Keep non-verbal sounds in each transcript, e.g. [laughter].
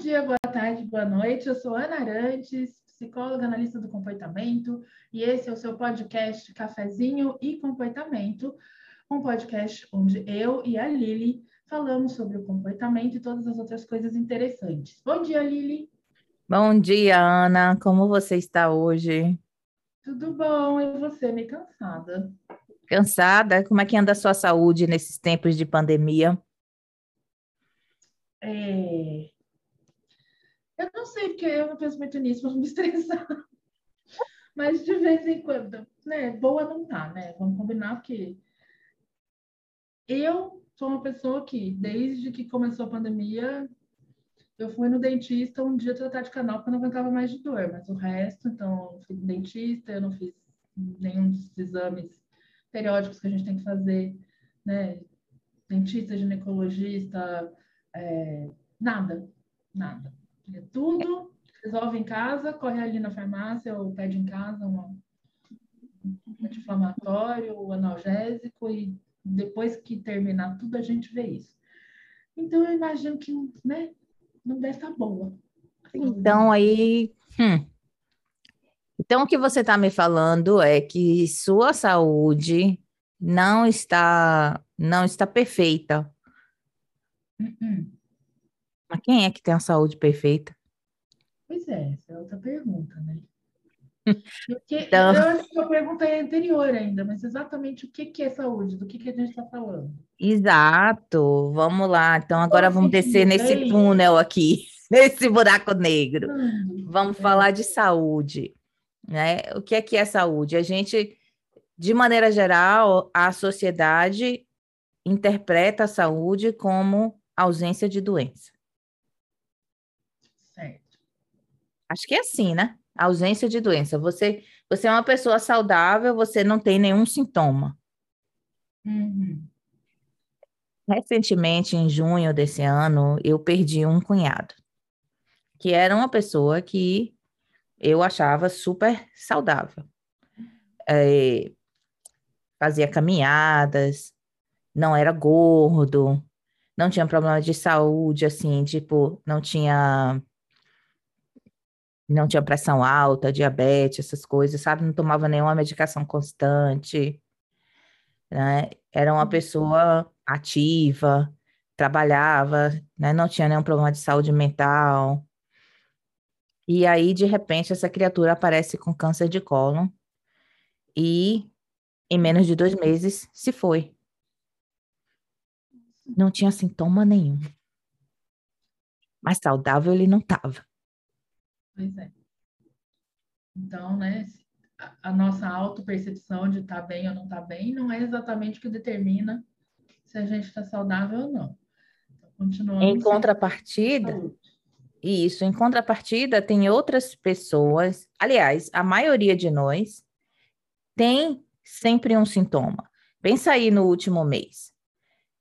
dia, boa tarde, boa noite. Eu sou Ana Arantes, psicóloga analista do comportamento, e esse é o seu podcast Cafezinho e Comportamento, um podcast onde eu e a Lili falamos sobre o comportamento e todas as outras coisas interessantes. Bom dia, Lili. Bom dia, Ana. Como você está hoje? Tudo bom, e você? Meio cansada. Cansada? Como é que anda a sua saúde nesses tempos de pandemia? É... Eu não sei, porque eu não penso muito nisso para não me estressar. Mas de vez em quando, né? Boa não tá, né? Vamos combinar que eu sou uma pessoa que, desde que começou a pandemia, eu fui no dentista um dia tratar de canal porque eu não aguentava mais de dor, mas o resto, então, eu fui no dentista, eu não fiz nenhum dos exames periódicos que a gente tem que fazer, né? Dentista, ginecologista, é, nada, nada. É tudo resolve em casa, corre ali na farmácia ou pede em casa um anti-inflamatório, um analgésico e depois que terminar tudo a gente vê isso. Então eu imagino que, né, não deve estar boa. Então aí, hum. então o que você está me falando é que sua saúde não está não está perfeita. Uh -uh. Mas quem é que tem a saúde perfeita? Pois é, essa é outra pergunta, né? [laughs] Porque, então... Eu acho que a pergunta é anterior ainda, mas exatamente o que, que é saúde, do que, que a gente está falando. Exato, vamos lá. Então agora vamos descer nesse bem. túnel aqui, [laughs] nesse buraco negro. Hum, vamos é. falar de saúde. Né? O que é que é saúde? A gente, de maneira geral, a sociedade interpreta a saúde como ausência de doença. Acho que é assim, né? ausência de doença. Você, você é uma pessoa saudável, você não tem nenhum sintoma. Uhum. Recentemente, em junho desse ano, eu perdi um cunhado, que era uma pessoa que eu achava super saudável. É, fazia caminhadas, não era gordo, não tinha problema de saúde, assim, tipo, não tinha não tinha pressão alta, diabetes, essas coisas, sabe? Não tomava nenhuma medicação constante, né? Era uma pessoa ativa, trabalhava, né? Não tinha nenhum problema de saúde mental. E aí, de repente, essa criatura aparece com câncer de cólon e, em menos de dois meses, se foi. Não tinha sintoma nenhum. Mas saudável ele não estava. Pois é. Então, né, a, nossa autopercepção de estar tá bem ou não estar tá bem não é exatamente o que determina se a gente está saudável ou não. Então, continuamos. Em contrapartida, isso, em contrapartida, tem outras pessoas, aliás, a maioria de nós tem sempre um sintoma. Pensa aí no último mês.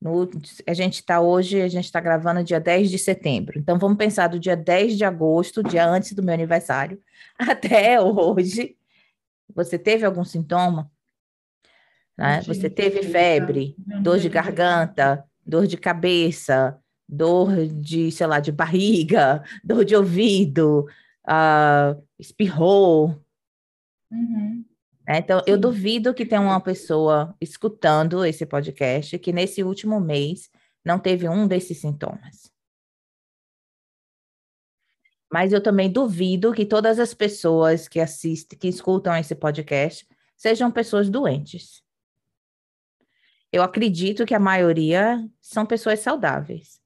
No, a gente está hoje, a gente está gravando dia 10 de setembro. Então, vamos pensar do dia 10 de agosto, dia antes do meu aniversário, [laughs] até hoje. Você teve algum sintoma? Né? Você teve febre, dor de garganta, dor de cabeça, dor de, sei lá, de barriga, dor de ouvido, uh, espirrou. Uhum. É, então, Sim. eu duvido que tenha uma pessoa escutando esse podcast que nesse último mês não teve um desses sintomas. Mas eu também duvido que todas as pessoas que assistem, que escutam esse podcast, sejam pessoas doentes. Eu acredito que a maioria são pessoas saudáveis.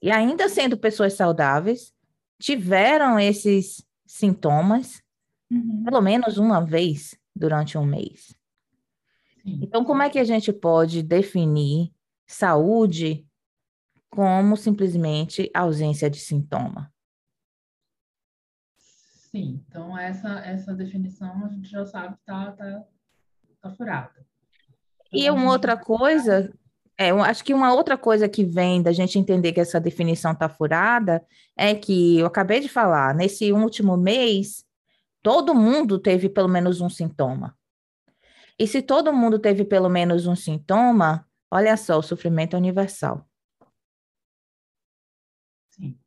E ainda sendo pessoas saudáveis, tiveram esses sintomas uhum. pelo menos uma vez durante um mês. Sim. Então, como é que a gente pode definir saúde como simplesmente ausência de sintoma? Sim, então essa, essa definição a gente já sabe que está tá, tá furada. Então, e uma outra coisa, é, eu acho que uma outra coisa que vem da gente entender que essa definição está furada é que eu acabei de falar, nesse último mês, Todo mundo teve pelo menos um sintoma. E se todo mundo teve pelo menos um sintoma, olha só, o sofrimento é universal. Sim.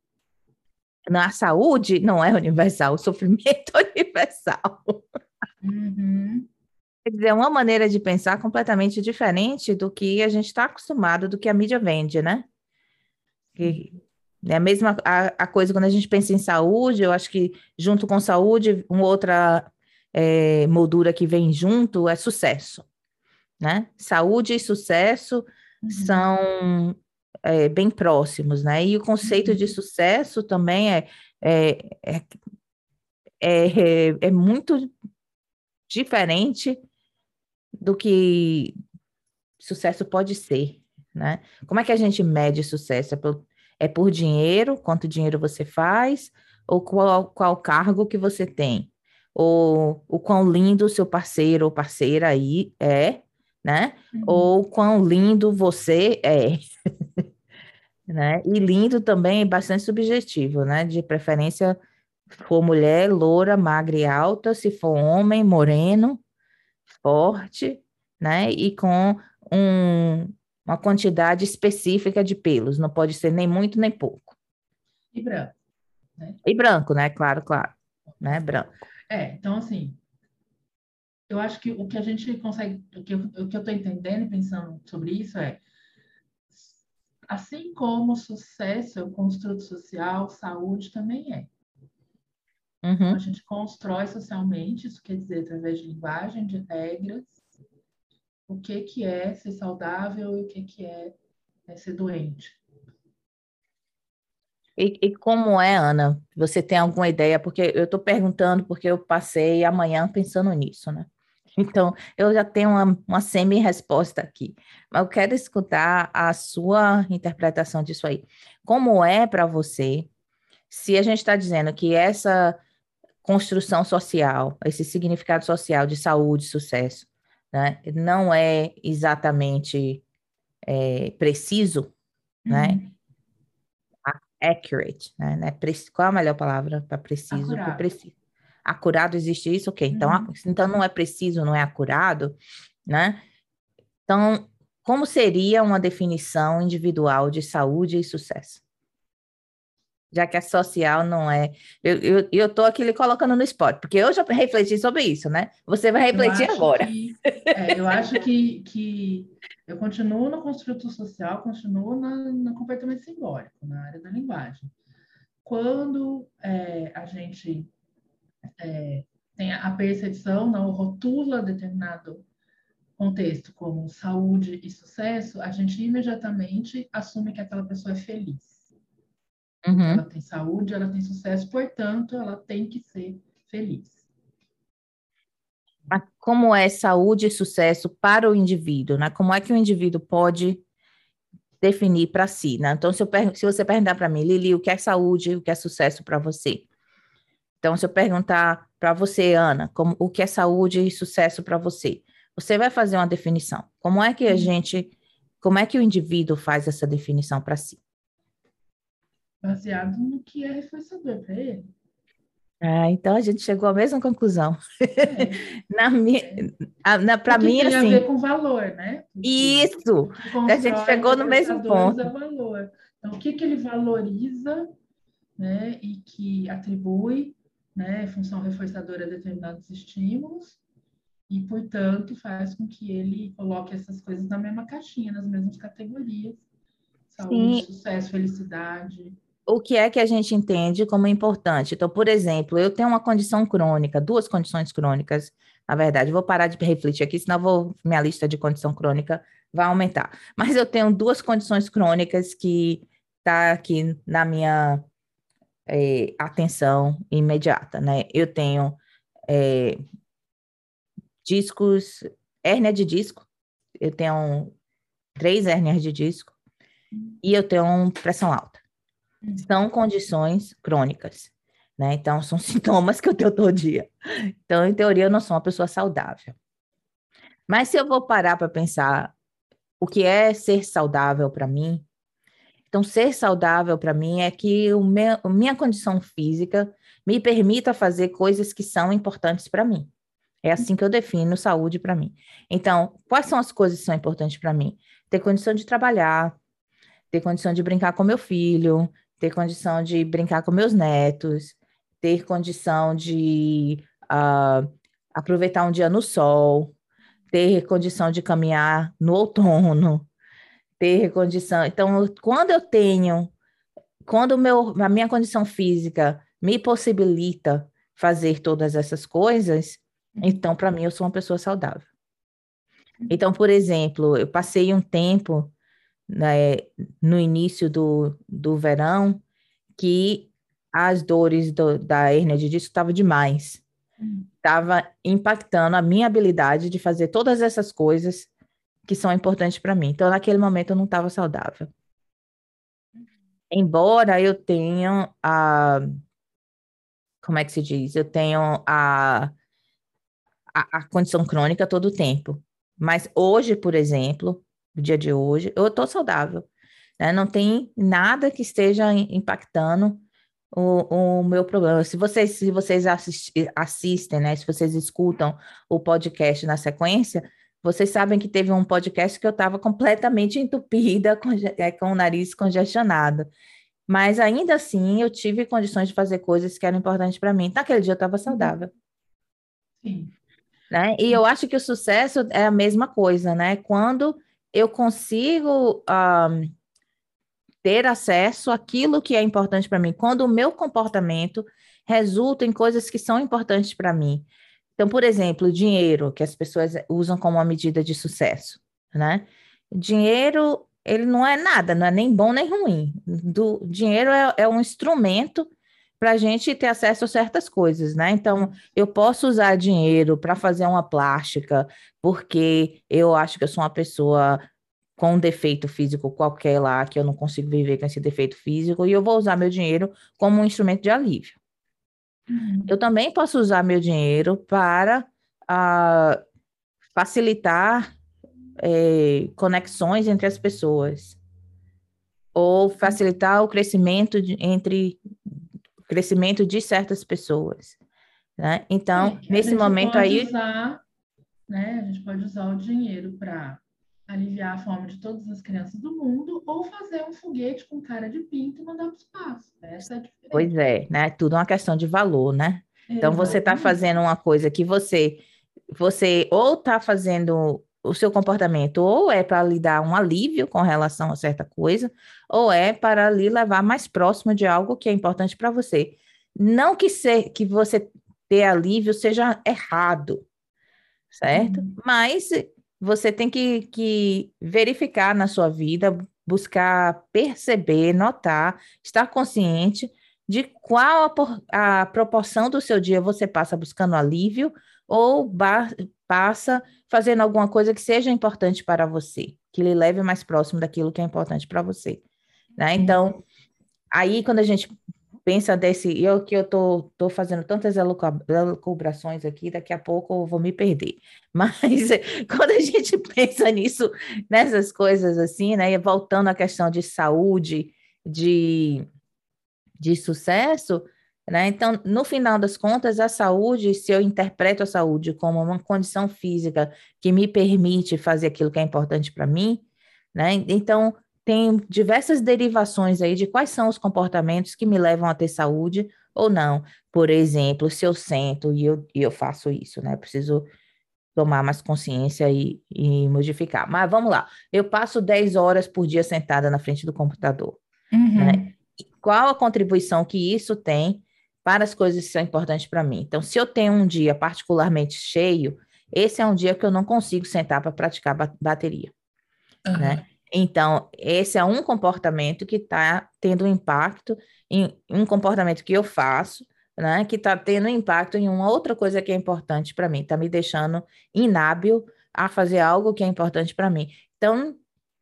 Na saúde não é universal, o sofrimento é universal. Uhum. Quer dizer, é uma maneira de pensar completamente diferente do que a gente está acostumado, do que a mídia vende, né? Que é a mesma a, a, coisa quando a gente pensa em saúde, eu acho que junto com saúde, uma outra é, moldura que vem junto é sucesso, né? Saúde e sucesso uhum. são é, bem próximos, né? E o conceito uhum. de sucesso também é, é, é, é, é muito diferente do que sucesso pode ser, né? Como é que a gente mede sucesso? É por, é por dinheiro, quanto dinheiro você faz, ou qual, qual cargo que você tem? Ou o quão lindo o seu parceiro ou parceira aí é, né? Uhum. Ou quão lindo você é. [laughs] né? E lindo também é bastante subjetivo, né? De preferência, for mulher, loura, magra e alta, se for homem, moreno, forte, né? E com um, uma quantidade específica de pelos, não pode ser nem muito nem pouco. E branco. Né? E branco, né? Claro, claro. Né? Branco. É, então assim, eu acho que o que a gente consegue, o que eu, o que eu tô entendendo e pensando sobre isso é assim como sucesso é o construto social, saúde também é. Uhum. A gente constrói socialmente, isso quer dizer através de linguagem, de regras, o que, que é ser saudável e o que, que é, é ser doente. E, e, como é, Ana? Você tem alguma ideia? Porque eu estou perguntando porque eu passei amanhã pensando nisso, né? Então, eu já tenho uma, uma semi-resposta aqui, mas eu quero escutar a sua interpretação disso aí. Como é para você, se a gente está dizendo que essa construção social, esse significado social de saúde, sucesso, né? Não é exatamente é, preciso, né? uhum. né? Accurate, né? né? Qual é a melhor palavra para preciso? Acurado. preciso. Acurado existe isso? Ok. Então, uhum. então não é preciso, não é acurado, né? Então, como seria uma definição individual de saúde e sucesso? Já que a social não é. Eu estou aqui lhe colocando no spot, porque eu já refleti sobre isso, né? Você vai refletir eu agora. Que, é, eu acho que, que eu continuo no construto social, continuo na, no comportamento simbólico, na área da linguagem. Quando é, a gente é, tem a percepção, não rotula determinado contexto como saúde e sucesso, a gente imediatamente assume que aquela pessoa é feliz. Uhum. Ela tem saúde, ela tem sucesso, portanto, ela tem que ser feliz. Como é saúde e sucesso para o indivíduo, né? Como é que o indivíduo pode definir para si, né? Então, se, eu, se você perguntar para mim, Lili, o que é saúde, o que é sucesso para você? Então, se eu perguntar para você, Ana, como, o que é saúde e sucesso para você? Você vai fazer uma definição. Como é que a gente, como é que o indivíduo faz essa definição para si? Baseado no que é reforçador para ele. Ah, então a gente chegou à mesma conclusão. É. [laughs] na minha, na, para mim, tem assim. Tem a ver com valor, né? Isso! A gente chegou no mesmo ponto. É valor. Então, o que, que ele valoriza, né? E que atribui, né? Função reforçadora a determinados estímulos. E, portanto, faz com que ele coloque essas coisas na mesma caixinha, nas mesmas categorias. Saúde, Sim. sucesso, felicidade o que é que a gente entende como importante. Então, por exemplo, eu tenho uma condição crônica, duas condições crônicas, na verdade, vou parar de refletir aqui, senão vou, minha lista de condição crônica vai aumentar. Mas eu tenho duas condições crônicas que tá aqui na minha é, atenção imediata, né? Eu tenho é, discos, hérnia de disco, eu tenho três hérnias de disco e eu tenho pressão alta são condições crônicas, né? Então, são [laughs] sintomas que eu tenho todo dia. Então, em teoria, eu não sou uma pessoa saudável. Mas se eu vou parar para pensar o que é ser saudável para mim, então, ser saudável para mim é que o meu, a minha condição física me permita fazer coisas que são importantes para mim. É assim que eu defino saúde para mim. Então, quais são as coisas que são importantes para mim? Ter condição de trabalhar, ter condição de brincar com meu filho, ter condição de brincar com meus netos, ter condição de uh, aproveitar um dia no sol, ter condição de caminhar no outono, ter condição. Então, quando eu tenho, quando meu, a minha condição física me possibilita fazer todas essas coisas, então, para mim, eu sou uma pessoa saudável. Então, por exemplo, eu passei um tempo né, no início do, do verão que as dores do, da hernia de disco estavam demais. Estava hum. impactando a minha habilidade de fazer todas essas coisas que são importantes para mim. Então, naquele momento, eu não estava saudável. Embora eu tenha a. Como é que se diz? Eu tenho a, a, a condição crônica todo o tempo. Mas hoje, por exemplo, no dia de hoje, eu estou saudável. Né? Não tem nada que esteja impactando o, o meu problema. Se vocês, se vocês assist, assistem, né? Se vocês escutam o podcast na sequência, vocês sabem que teve um podcast que eu estava completamente [laughs] entupida, com, é, com o nariz congestionado. Mas ainda assim, eu tive condições de fazer coisas que eram importantes para mim. Naquele dia eu estava saudável. Sim. Né? E eu acho que o sucesso é a mesma coisa, né? Quando eu consigo um, ter acesso àquilo que é importante para mim, quando o meu comportamento resulta em coisas que são importantes para mim. Então, por exemplo, dinheiro, que as pessoas usam como uma medida de sucesso, né? Dinheiro, ele não é nada, não é nem bom nem ruim. Do, dinheiro é, é um instrumento para a gente ter acesso a certas coisas, né? Então, eu posso usar dinheiro para fazer uma plástica, porque eu acho que eu sou uma pessoa com um defeito físico qualquer lá, que eu não consigo viver com esse defeito físico, e eu vou usar meu dinheiro como um instrumento de alívio. Uhum. Eu também posso usar meu dinheiro para uh, facilitar é, conexões entre as pessoas, ou facilitar o crescimento de, entre crescimento de certas pessoas. Né? Então, é, nesse momento aí. Usar, né, a gente pode usar o dinheiro para aliviar a fome de todas as crianças do mundo ou fazer um foguete com cara de pinto e mandar para o espaço. Essa é a diferença. Pois é, né? Tudo uma questão de valor, né? Então, você está fazendo uma coisa que você, você ou está fazendo o seu comportamento ou é para lhe dar um alívio com relação a certa coisa, ou é para lhe levar mais próximo de algo que é importante para você. Não que, ser, que você ter alívio seja errado, certo? Uhum. Mas você tem que, que verificar na sua vida, buscar perceber, notar, estar consciente de qual a, a proporção do seu dia você passa buscando alívio ou passa fazendo alguma coisa que seja importante para você, que lhe leve mais próximo daquilo que é importante para você. Né? Então, aí quando a gente pensa desse, eu que eu tô, tô fazendo tantas elucubrações aqui, daqui a pouco eu vou me perder. [laughs] Mas [laughs] quando a gente pensa nisso, nessas coisas assim, né, e voltando à questão de saúde, de, de sucesso, né? Então, no final das contas, a saúde, se eu interpreto a saúde como uma condição física que me permite fazer aquilo que é importante para mim, né? Então, tem diversas derivações aí de quais são os comportamentos que me levam a ter saúde ou não. Por exemplo, se eu sento e eu, e eu faço isso, né? Preciso tomar mais consciência e, e modificar. Mas vamos lá, eu passo 10 horas por dia sentada na frente do computador. Uhum. Né? Qual a contribuição que isso tem para as coisas que são importantes para mim. Então, se eu tenho um dia particularmente cheio, esse é um dia que eu não consigo sentar para praticar bateria, uhum. né? Então, esse é um comportamento que está tendo impacto em um comportamento que eu faço, né? Que está tendo impacto em uma outra coisa que é importante para mim, está me deixando inábil a fazer algo que é importante para mim. Então,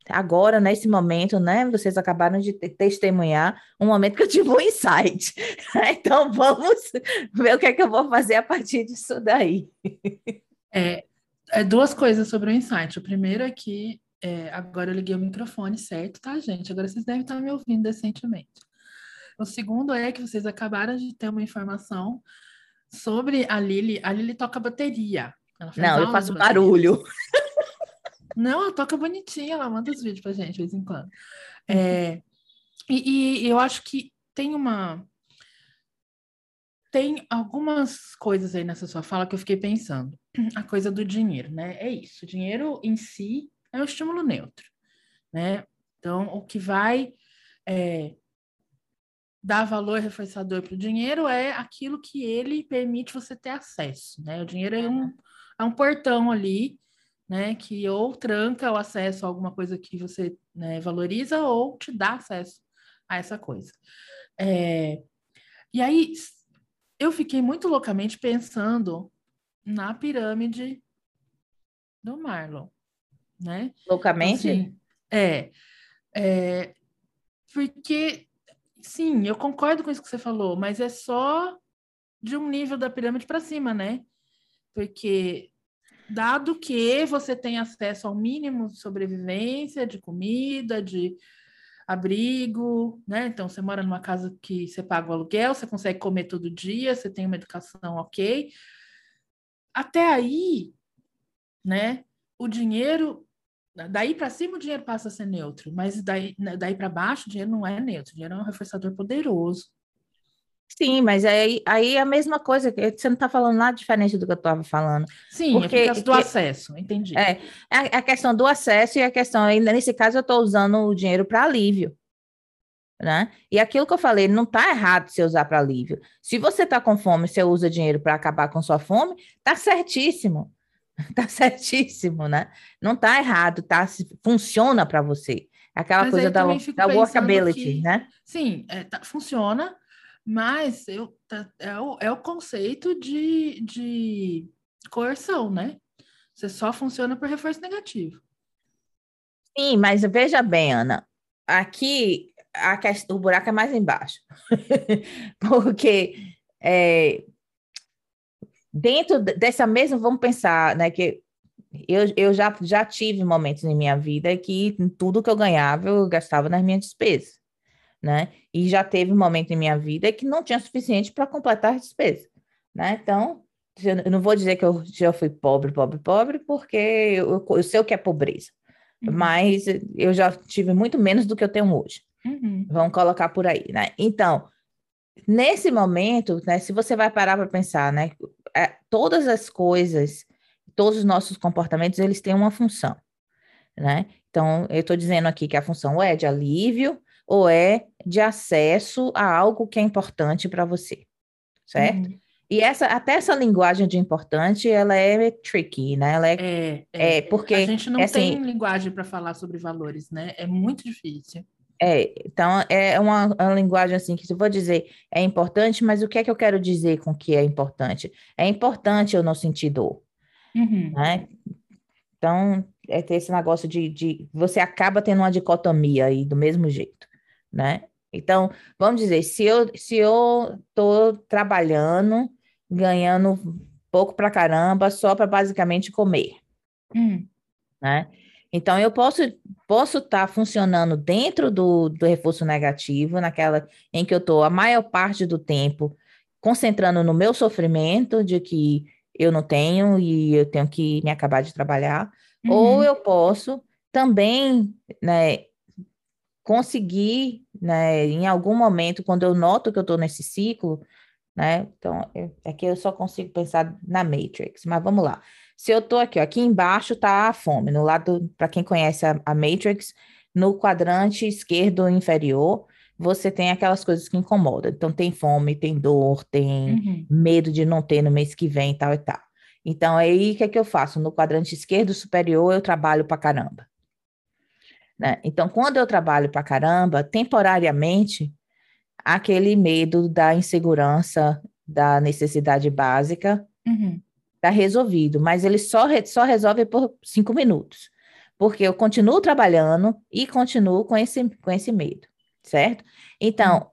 agora, nesse momento, né? Vocês acabaram de testemunhar um momento que eu tive um [laughs] insight. [laughs] Então, vamos ver o que é que eu vou fazer a partir disso daí. É, é duas coisas sobre o insight. O primeiro é que é, agora eu liguei o microfone certo, tá, gente? Agora vocês devem estar me ouvindo decentemente. O segundo é que vocês acabaram de ter uma informação sobre a Lili. A Lili toca bateria. Não, eu faço barulho. [laughs] Não, ela toca bonitinha, ela manda os vídeos pra gente de vez em quando. É, E, e eu acho que tem uma. Tem algumas coisas aí nessa sua fala que eu fiquei pensando. A coisa do dinheiro, né? É isso. O dinheiro em si é um estímulo neutro, né? Então, o que vai é, dar valor reforçador para o dinheiro é aquilo que ele permite você ter acesso, né? O dinheiro é um, é um portão ali, né? Que ou tranca o acesso a alguma coisa que você né, valoriza ou te dá acesso a essa coisa. É, e aí, eu fiquei muito loucamente pensando na pirâmide do Marlon, né? Loucamente? Assim, é, é, porque, sim, eu concordo com isso que você falou, mas é só de um nível da pirâmide para cima, né? Porque, dado que você tem acesso ao mínimo de sobrevivência, de comida, de abrigo, né? Então, você mora numa casa que você paga o aluguel, você consegue comer todo dia, você tem uma educação ok. Até aí, né? O dinheiro, daí para cima o dinheiro passa a ser neutro, mas daí, daí para baixo o dinheiro não é neutro, o dinheiro é um reforçador poderoso. Sim, mas aí, aí é a mesma coisa, você não está falando nada diferente do que eu estava falando. Sim, porque, é do acesso, entendi. É, a, a, questão do acesso e a questão, nesse caso, eu estou usando o dinheiro para alívio. Né? E aquilo que eu falei, não está errado você usar para alívio. Se você está com fome, você usa dinheiro para acabar com sua fome, tá certíssimo. [laughs] Tá certíssimo, né? Não está errado, tá? Funciona para você. Aquela Mas coisa da, da workability, que, né? Sim, é, tá, funciona, mas eu, tá, é, o, é o conceito de, de coerção, né? Você só funciona por reforço negativo. Sim, mas veja bem, Ana, aqui a questão, o buraco é mais embaixo. [laughs] Porque é, dentro dessa mesma, vamos pensar, né, que eu, eu já, já tive momentos em minha vida que tudo que eu ganhava eu gastava nas minhas despesas né? E já teve um momento em minha vida que não tinha suficiente para completar as despesas, né? Então, eu não vou dizer que eu já fui pobre, pobre, pobre, porque eu, eu sei o que é pobreza, uhum. mas eu já tive muito menos do que eu tenho hoje. Uhum. Vamos colocar por aí, né? Então, nesse momento, né, se você vai parar para pensar, né, é, todas as coisas, todos os nossos comportamentos, eles têm uma função, né? Então, eu estou dizendo aqui que a função é de alívio, ou é de acesso a algo que é importante para você, certo? Uhum. E essa, até essa linguagem de importante, ela é tricky, né? Ela é, é, é, é porque a gente não é, tem assim, linguagem para falar sobre valores, né? É muito difícil. É, então é uma, uma, linguagem assim que se eu vou dizer é importante, mas o que é que eu quero dizer com que é importante? É importante eu não sentir dor, uhum. né? Então é ter esse negócio de, de você acaba tendo uma dicotomia aí do mesmo jeito né? Então, vamos dizer, se eu se eu estou trabalhando, ganhando pouco para caramba, só para basicamente comer, hum. né? Então, eu posso posso estar tá funcionando dentro do, do reforço negativo, naquela em que eu estou a maior parte do tempo concentrando no meu sofrimento de que eu não tenho e eu tenho que me acabar de trabalhar, uhum. ou eu posso também, né, conseguir, né, em algum momento, quando eu noto que eu estou nesse ciclo, né, então, aqui eu só consigo pensar na Matrix, mas vamos lá. Se eu estou aqui, ó, aqui embaixo está a fome, no lado, para quem conhece a, a Matrix, no quadrante esquerdo inferior, você tem aquelas coisas que incomodam. Então, tem fome, tem dor, tem uhum. medo de não ter no mês que vem, tal e tal. Então, aí, o que é que eu faço? No quadrante esquerdo superior, eu trabalho para caramba. Né? Então, quando eu trabalho para caramba, temporariamente, aquele medo da insegurança, da necessidade básica, está uhum. Tá resolvido, mas ele só, re só resolve por cinco minutos, porque eu continuo trabalhando e continuo com esse, com esse medo, certo? Então,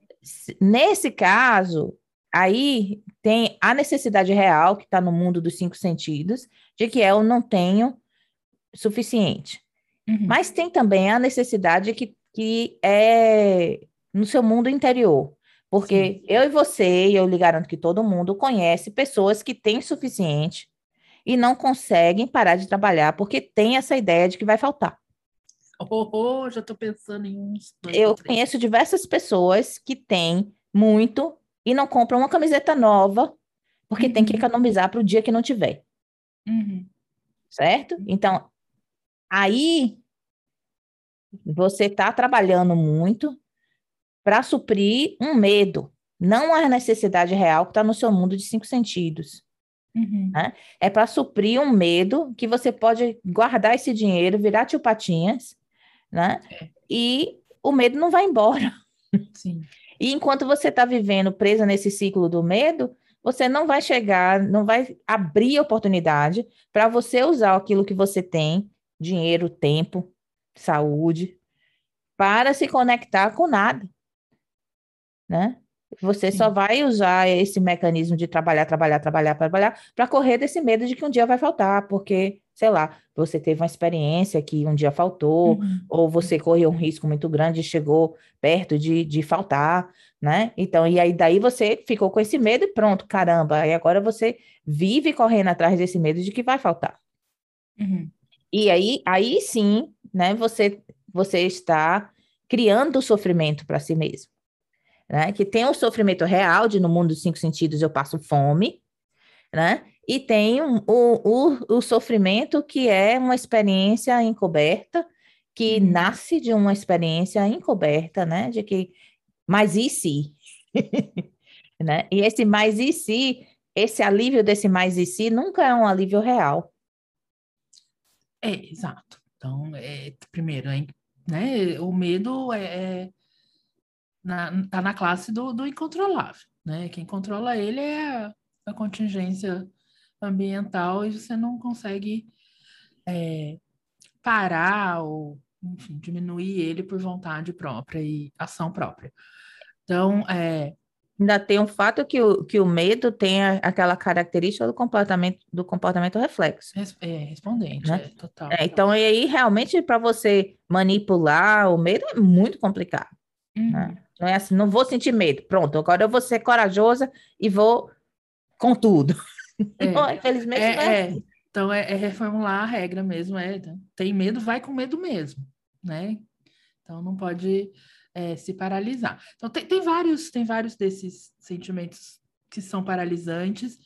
uhum. nesse caso, aí tem a necessidade real, que está no mundo dos cinco sentidos, de que eu não tenho suficiente. Uhum. Mas tem também a necessidade que, que é no seu mundo interior. Porque Sim. eu e você, e eu lhe garanto que todo mundo conhece pessoas que têm suficiente e não conseguem parar de trabalhar porque tem essa ideia de que vai faltar. Oh, oh, já estou pensando em uns. Dois eu conheço diversas pessoas que têm muito e não compram uma camiseta nova porque uhum. tem que uhum. economizar para o dia que não tiver. Uhum. Certo? Então, aí você está trabalhando muito para suprir um medo, não a necessidade real que está no seu mundo de cinco sentidos. Uhum. Né? É para suprir um medo que você pode guardar esse dinheiro, virar tio Patinhas, né? É. E o medo não vai embora. Sim. E enquanto você está vivendo presa nesse ciclo do medo, você não vai chegar, não vai abrir oportunidade para você usar aquilo que você tem, dinheiro, tempo, saúde, para se conectar com nada, né? Você Sim. só vai usar esse mecanismo de trabalhar, trabalhar, trabalhar, trabalhar, para correr desse medo de que um dia vai faltar, porque, sei lá, você teve uma experiência que um dia faltou, uhum. ou você correu um risco muito grande e chegou perto de, de faltar, né? Então, e aí daí você ficou com esse medo e pronto, caramba, e agora você vive correndo atrás desse medo de que vai faltar. Uhum. E aí, aí sim, né, você, você está criando sofrimento para si mesmo né? Que tem o sofrimento real de no mundo dos cinco sentidos eu passo fome, né? E tem o, o, o sofrimento que é uma experiência encoberta, que uhum. nasce de uma experiência encoberta, né? De que, mas e se? [laughs] né? E esse mais e se, esse alívio desse mais e se nunca é um alívio real. É, exato. Então, é, primeiro, né, o medo é, é na, tá na classe do, do incontrolável, né? Quem controla ele é a, a contingência ambiental e você não consegue é, parar ou, enfim, diminuir ele por vontade própria e ação própria. Então, é, Ainda tem um fato que o, que o medo tem aquela característica do comportamento, do comportamento reflexo. É, respondente, né? é, total. É, então, aí, realmente, para você manipular o medo é muito complicado. Né? Uhum. Né? Não é assim, não vou sentir medo. Pronto, agora eu vou ser corajosa e vou com tudo. É, não, infelizmente é, não é, assim. Então é, é, reformular a regra mesmo. É, tem medo, vai com medo mesmo, né? Então não pode é, se paralisar. Então tem, tem vários, tem vários desses sentimentos que são paralisantes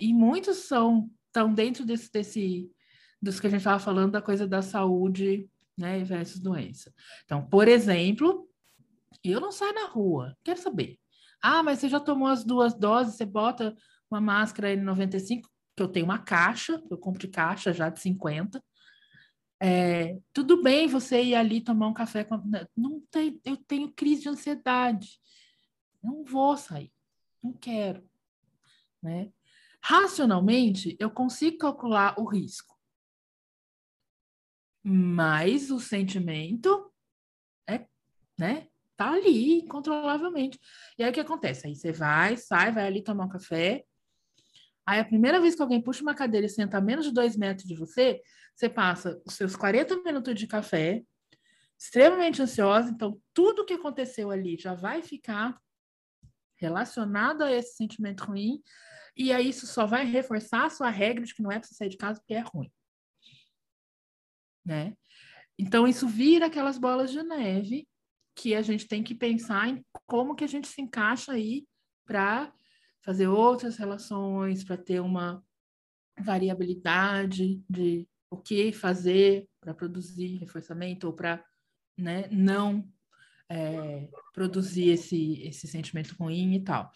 e muitos são estão dentro desse, desse dos que a gente estava falando da coisa da saúde, né, versus doença. Então, por exemplo, eu não saio na rua, quero saber. Ah, mas você já tomou as duas doses, você bota uma máscara N95, que eu tenho uma caixa, eu compro de caixa já de 50. É, tudo bem você ir ali tomar um café com. Não tem, eu tenho crise de ansiedade. Não vou sair. Não quero. Né? Racionalmente, eu consigo calcular o risco. Mas o sentimento é, né? tá ali, incontrolavelmente. E aí o que acontece? Aí você vai, sai, vai ali tomar um café. Aí a primeira vez que alguém puxa uma cadeira e senta a menos de dois metros de você, você passa os seus 40 minutos de café, extremamente ansiosa, então tudo que aconteceu ali já vai ficar relacionado a esse sentimento ruim, e aí isso só vai reforçar a sua regra de que não é para você sair de casa porque é ruim. Né? Então isso vira aquelas bolas de neve que a gente tem que pensar em como que a gente se encaixa aí para fazer outras relações, para ter uma variabilidade de o que fazer para produzir reforçamento ou para né, não é, produzir esse, esse sentimento ruim e tal.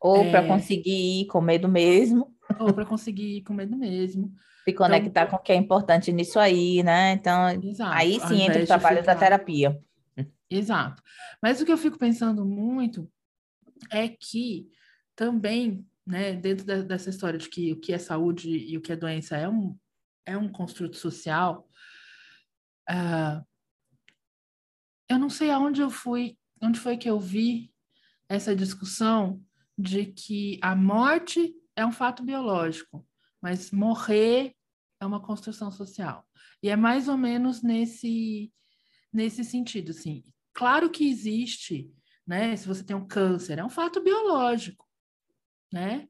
Ou é, para conseguir ir com medo mesmo. Ou para conseguir ir com medo mesmo. Se conectar então, com o que é importante nisso aí, né? Então, exato, aí sim entra o trabalho ficar... da terapia. Exato. Mas o que eu fico pensando muito é que também, né, dentro da, dessa história de que o que é saúde e o que é doença é um, é um construto social, uh, eu não sei aonde eu fui, onde foi que eu vi essa discussão de que a morte é um fato biológico, mas morrer é uma construção social. E é mais ou menos nesse nesse sentido, assim. Claro que existe, né? Se você tem um câncer, é um fato biológico, né?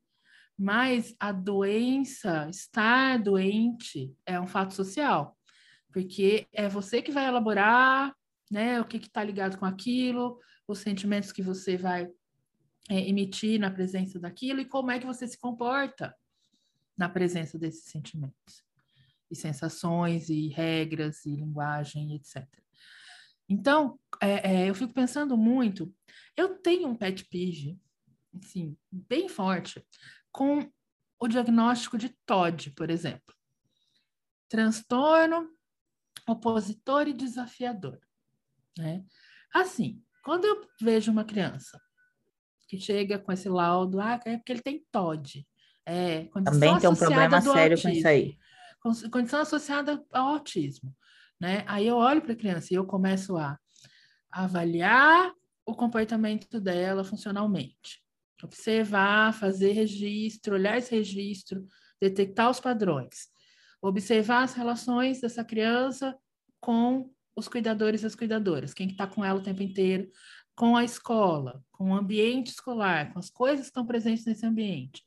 Mas a doença, estar doente, é um fato social. porque é você que vai elaborar, né, o que está ligado com aquilo, os sentimentos que você vai é, emitir na presença daquilo e como é que você se comporta na presença desses sentimentos e sensações e regras e linguagem, etc. Então, é, é, eu fico pensando muito. Eu tenho um pet peeve, assim, bem forte, com o diagnóstico de TOD, por exemplo. Transtorno opositor e desafiador. Né? Assim, quando eu vejo uma criança que chega com esse laudo, ah, é porque ele tem TOD. É, Também tem um problema sério autismo, com isso aí. Condição associada ao autismo. Né? Aí eu olho para a criança e eu começo a avaliar o comportamento dela funcionalmente. Observar, fazer registro, olhar esse registro, detectar os padrões. Observar as relações dessa criança com os cuidadores e as cuidadoras, quem está com ela o tempo inteiro, com a escola, com o ambiente escolar, com as coisas que estão presentes nesse ambiente.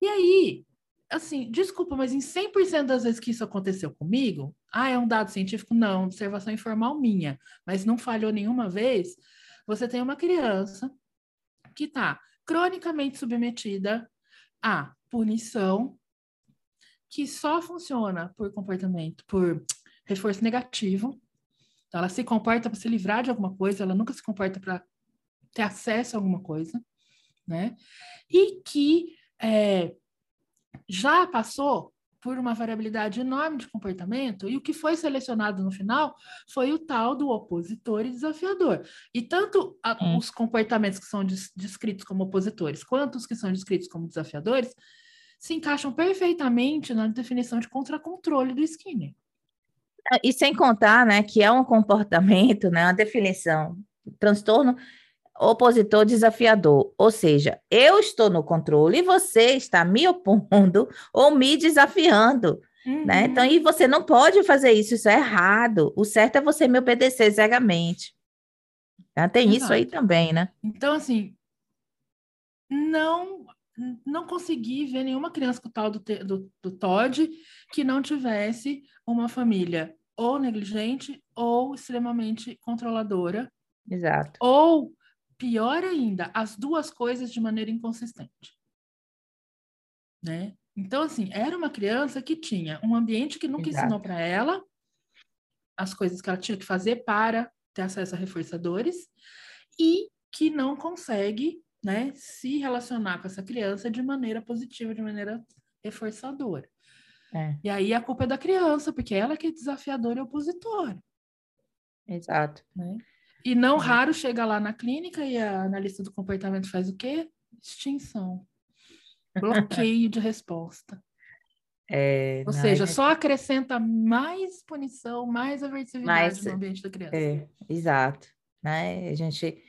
E aí, assim, desculpa, mas em 100% das vezes que isso aconteceu comigo, ah, é um dado científico? Não, observação informal minha, mas não falhou nenhuma vez. Você tem uma criança que está cronicamente submetida à punição, que só funciona por comportamento, por reforço negativo. Então, ela se comporta para se livrar de alguma coisa, ela nunca se comporta para ter acesso a alguma coisa, né? E que é, já passou por uma variabilidade enorme de comportamento, e o que foi selecionado no final foi o tal do opositor e desafiador. E tanto a, hum. os comportamentos que são des, descritos como opositores, quanto os que são descritos como desafiadores, se encaixam perfeitamente na definição de contracontrole do Skinner. E sem contar, né, que é um comportamento, né, uma definição, transtorno opositor desafiador, ou seja, eu estou no controle e você está me opondo [laughs] ou me desafiando, uhum. né? Então, e você não pode fazer isso, isso é errado. O certo é você me obedecer cegamente. Então, tem Exato. isso aí também, né? Então, assim, não não consegui ver nenhuma criança com o tal do, do, do Todd que não tivesse uma família ou negligente ou extremamente controladora. Exato. Ou Pior ainda, as duas coisas de maneira inconsistente. Né? Então, assim, era uma criança que tinha um ambiente que nunca Exato. ensinou para ela as coisas que ela tinha que fazer para ter acesso a reforçadores e que não consegue né, se relacionar com essa criança de maneira positiva, de maneira reforçadora. É. E aí a culpa é da criança, porque ela que é desafiadora e opositora. Exato. Né? E não raro chega lá na clínica e a analista do comportamento faz o quê? Extinção. [laughs] Bloqueio de resposta. É, Ou seja, só acrescenta mais punição, mais aversividade mais, no ambiente da criança. É, exato. Né? A gente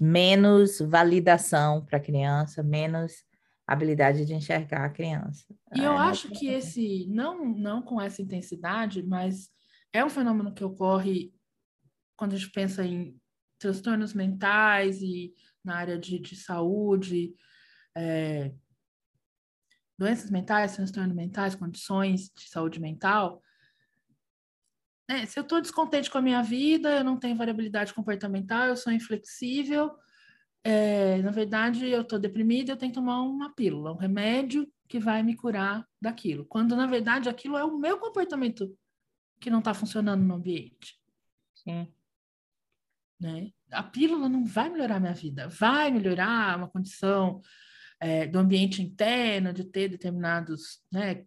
menos validação para a criança, menos habilidade de enxergar a criança. E eu é, acho que esse, não, não com essa intensidade, mas é um fenômeno que ocorre quando a gente pensa em transtornos mentais e na área de, de saúde, é, doenças mentais, transtornos mentais, condições de saúde mental, né, se eu estou descontente com a minha vida, eu não tenho variabilidade comportamental, eu sou inflexível, é, na verdade, eu estou deprimida, eu tenho que tomar uma pílula, um remédio que vai me curar daquilo. Quando, na verdade, aquilo é o meu comportamento que não está funcionando no ambiente. Sim. Né? A pílula não vai melhorar minha vida, vai melhorar uma condição é, do ambiente interno, de ter determinados né,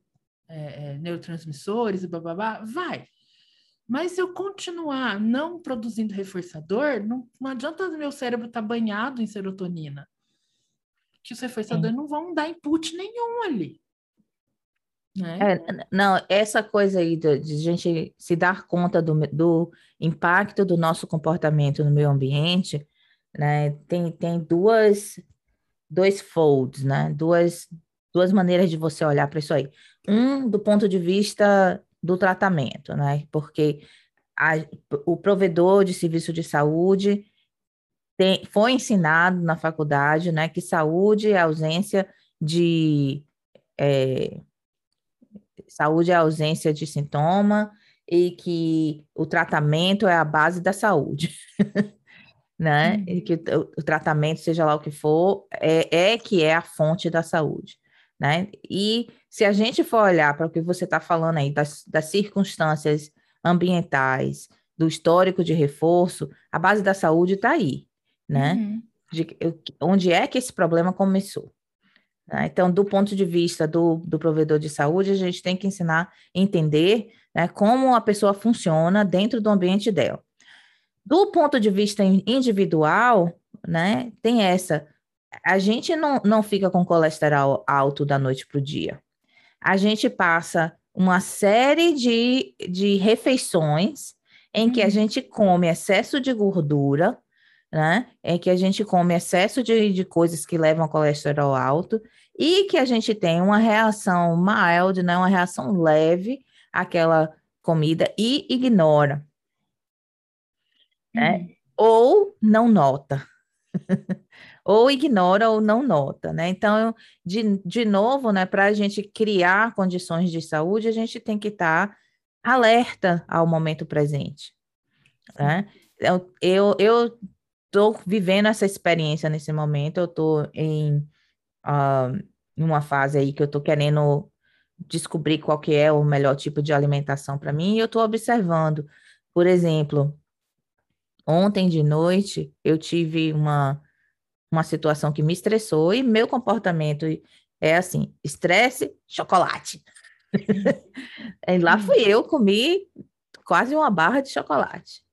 é, é, neurotransmissores e babá, vai. Mas se eu continuar não produzindo reforçador, não, não adianta o meu cérebro estar tá banhado em serotonina. Que os reforçadores Sim. não vão dar input nenhum ali. Né? É, não, essa coisa aí de, de gente se dar conta do, do, impacto do nosso comportamento no meio ambiente, né? Tem, tem duas, dois folds, né? Duas, duas maneiras de você olhar para isso aí. Um, do ponto de vista do tratamento, né? Porque a, o provedor de serviço de saúde tem, foi ensinado na faculdade, né? Que saúde é ausência de... É, Saúde é a ausência de sintoma e que o tratamento é a base da saúde. [laughs] né? Uhum. E que o, o, tratamento, seja lá o que for, é, é que é a fonte da saúde, né? E se a gente for olhar para o que você está falando aí, das, das circunstâncias ambientais, do histórico de reforço, a base da saúde está aí, né? Uhum. De, onde é que esse problema começou? Né? Então, do ponto de vista do, do provedor de saúde, a gente tem que ensinar a entender né, como a pessoa funciona dentro do ambiente dela. Do ponto de vista individual, né, tem essa. A gente não, não fica com colesterol alto da noite para o dia. A gente passa uma série de, de refeições em que a uhum. gente come excesso de gordura, né? Em que a gente come excesso de, de coisas que levam colesterol alto e que a gente tem uma reação mild, né? Uma reação leve àquela comida e ignora. Né? Uhum. Ou não nota. [laughs] ou ignora ou não nota, né? Então, de, de novo, né, para a gente criar condições de saúde, a gente tem que estar tá alerta ao momento presente, né? Eu, eu, eu tô vivendo essa experiência nesse momento, eu tô em uh, uma fase aí que eu tô querendo descobrir qual que é o melhor tipo de alimentação para mim, e eu tô observando, por exemplo, ontem de noite eu tive uma, uma situação que me estressou e meu comportamento é assim, estresse, chocolate. [laughs] e lá fui eu, comi quase uma barra de chocolate,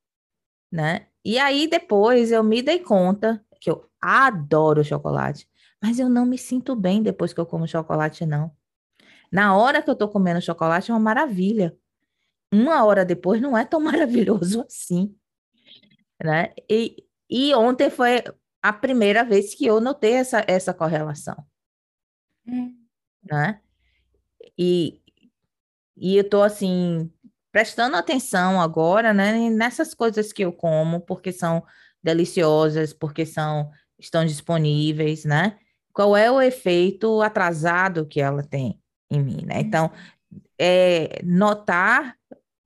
né? E aí depois eu me dei conta que eu adoro chocolate, mas eu não me sinto bem depois que eu como chocolate, não. Na hora que eu tô comendo chocolate é uma maravilha. Uma hora depois não é tão [laughs] maravilhoso assim, né? E, e ontem foi a primeira vez que eu notei essa, essa correlação, hum. né? E, e eu tô assim, prestando atenção agora, né, nessas coisas que eu como, porque são deliciosas, porque são estão disponíveis, né? Qual é o efeito atrasado que ela tem em mim, né? Então, é, notar,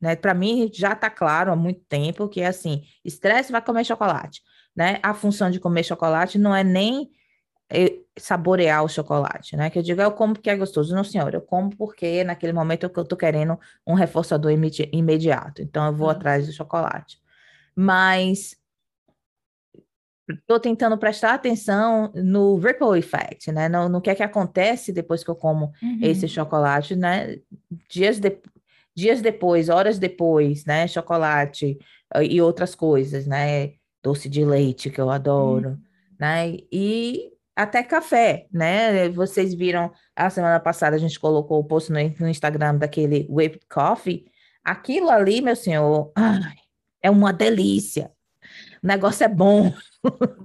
né, para mim já está claro há muito tempo que é assim, estresse vai comer chocolate, né? A função de comer chocolate não é nem saborear o chocolate, né? Que eu digo, eu como porque é gostoso. Não, senhora, eu como porque naquele momento eu estou querendo um reforçador imediato. Então, eu vou uhum. atrás do chocolate. Mas estou tentando prestar atenção no ripple effect, né? No, no que é que acontece depois que eu como uhum. esse chocolate, né? Dias, de, dias depois, horas depois, né? Chocolate e outras coisas, né? Doce de leite, que eu adoro, uhum. né? E até café, né? Vocês viram a semana passada a gente colocou o post no, no Instagram daquele whipped coffee. Aquilo ali, meu senhor, ai, é uma delícia. O negócio é bom.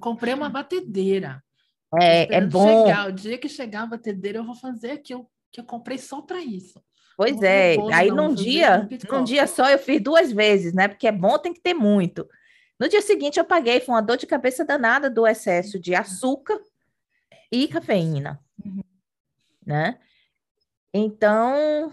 comprei uma batedeira. É, é bom. Chegar. O dia que chegar a batedeira, eu vou fazer aquilo que eu comprei só para isso. Pois é, aí num dia, num dia só eu fiz duas vezes, né? Porque é bom, tem que ter muito. No dia seguinte eu paguei, foi uma dor de cabeça danada do excesso de açúcar e cafeína, uhum. né? Então,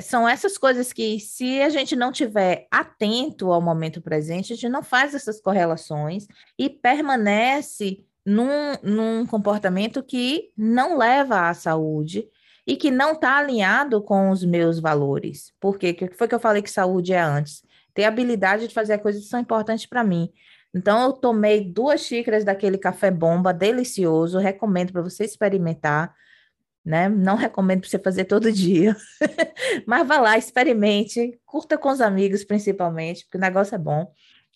são essas coisas que, se a gente não tiver atento ao momento presente, a gente não faz essas correlações e permanece num, num comportamento que não leva à saúde e que não está alinhado com os meus valores. Por quê? O que foi que eu falei que saúde é antes? Ter habilidade de fazer coisas que são importantes para mim. Então, eu tomei duas xícaras daquele café bomba delicioso, recomendo para você experimentar, né? Não recomendo para você fazer todo [laughs] dia, mas vá lá, experimente, curta com os amigos principalmente, porque o negócio é bom,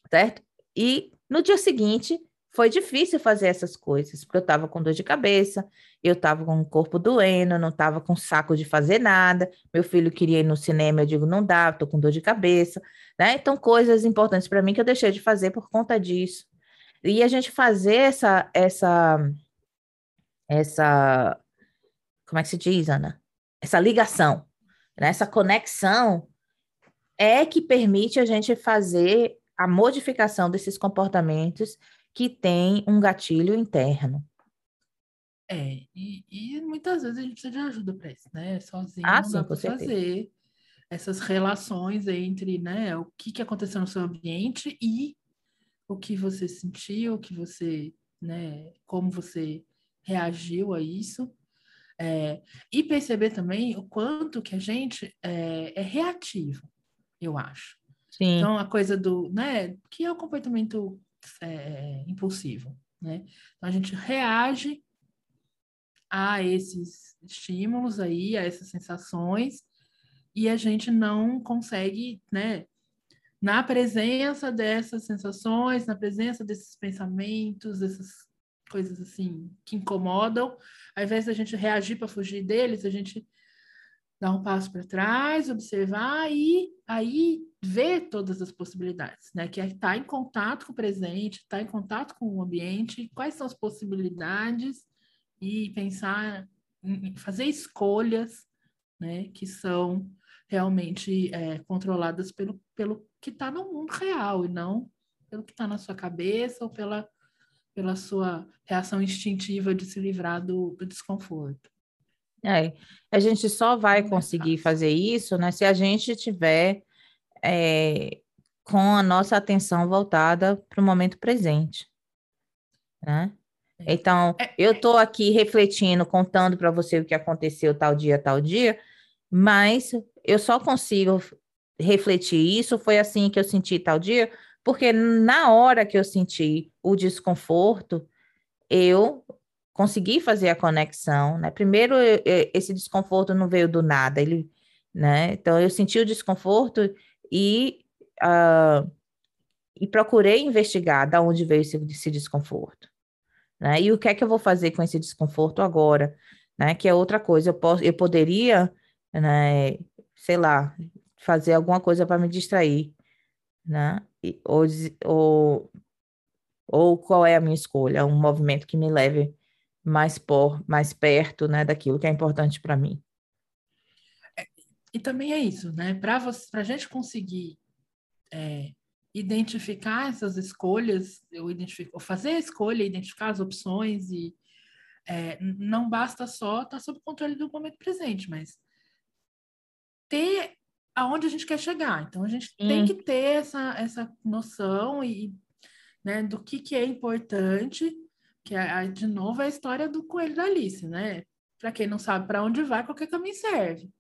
certo? E no dia seguinte, foi difícil fazer essas coisas, porque eu estava com dor de cabeça, eu estava com o corpo doendo, não estava com saco de fazer nada. Meu filho queria ir no cinema, eu digo, não dá, estou com dor de cabeça, né? Então, coisas importantes para mim que eu deixei de fazer por conta disso. E a gente fazer essa, essa, essa, como é que se diz, Ana? Essa ligação, né? essa conexão é que permite a gente fazer a modificação desses comportamentos que tem um gatilho interno. É, e, e muitas vezes a gente precisa de ajuda para isso, né? Sozinho ah, não sim, dá para fazer. essas relações entre né, o que, que aconteceu no seu ambiente e o que você sentiu, o que você, né, como você reagiu a isso. É, e perceber também o quanto que a gente é, é reativo, eu acho. Sim. Então, a coisa do, né, que é o comportamento é, impulsivo, né? Então, a gente reage a esses estímulos aí, a essas sensações, e a gente não consegue, né, na presença dessas sensações, na presença desses pensamentos, dessas coisas assim que incomodam, ao invés da gente reagir para fugir deles, a gente dá um passo para trás, observar e aí ver todas as possibilidades, né? Que é estar tá em contato com o presente, estar tá em contato com o ambiente, quais são as possibilidades e pensar em fazer escolhas, né? Que são realmente é, controladas pelo, pelo que está no mundo real e não pelo que está na sua cabeça ou pela, pela sua reação instintiva de se livrar do, do desconforto. É, a gente só vai conseguir fazer isso, né, se a gente tiver é, com a nossa atenção voltada para o momento presente, né? É. Então, é, eu estou aqui refletindo, contando para você o que aconteceu tal dia, tal dia, mas eu só consigo refletir isso, foi assim que eu senti tal dia, porque na hora que eu senti o desconforto, eu consegui fazer a conexão, né? Primeiro, esse desconforto não veio do nada, ele, né? Então, eu senti o desconforto e, uh, e procurei investigar da onde veio esse, esse desconforto, né? E o que é que eu vou fazer com esse desconforto agora, né? Que é outra coisa, eu, posso, eu poderia né? Sei lá, fazer alguma coisa para me distrair, né? E, ou, ou, ou qual é a minha escolha? Um movimento que me leve mais por, mais perto, né, daquilo que é importante para mim. E também é isso, né? Para a gente conseguir é, identificar essas escolhas, eu identifico, fazer a escolha, identificar as opções e é, não basta só estar tá sob controle do momento presente, mas ter aonde a gente quer chegar. Então, a gente hum. tem que ter essa, essa noção e, né, do que, que é importante, que, é, de novo, é a história do coelho da Alice, né? Para quem não sabe para onde vai, qualquer caminho serve.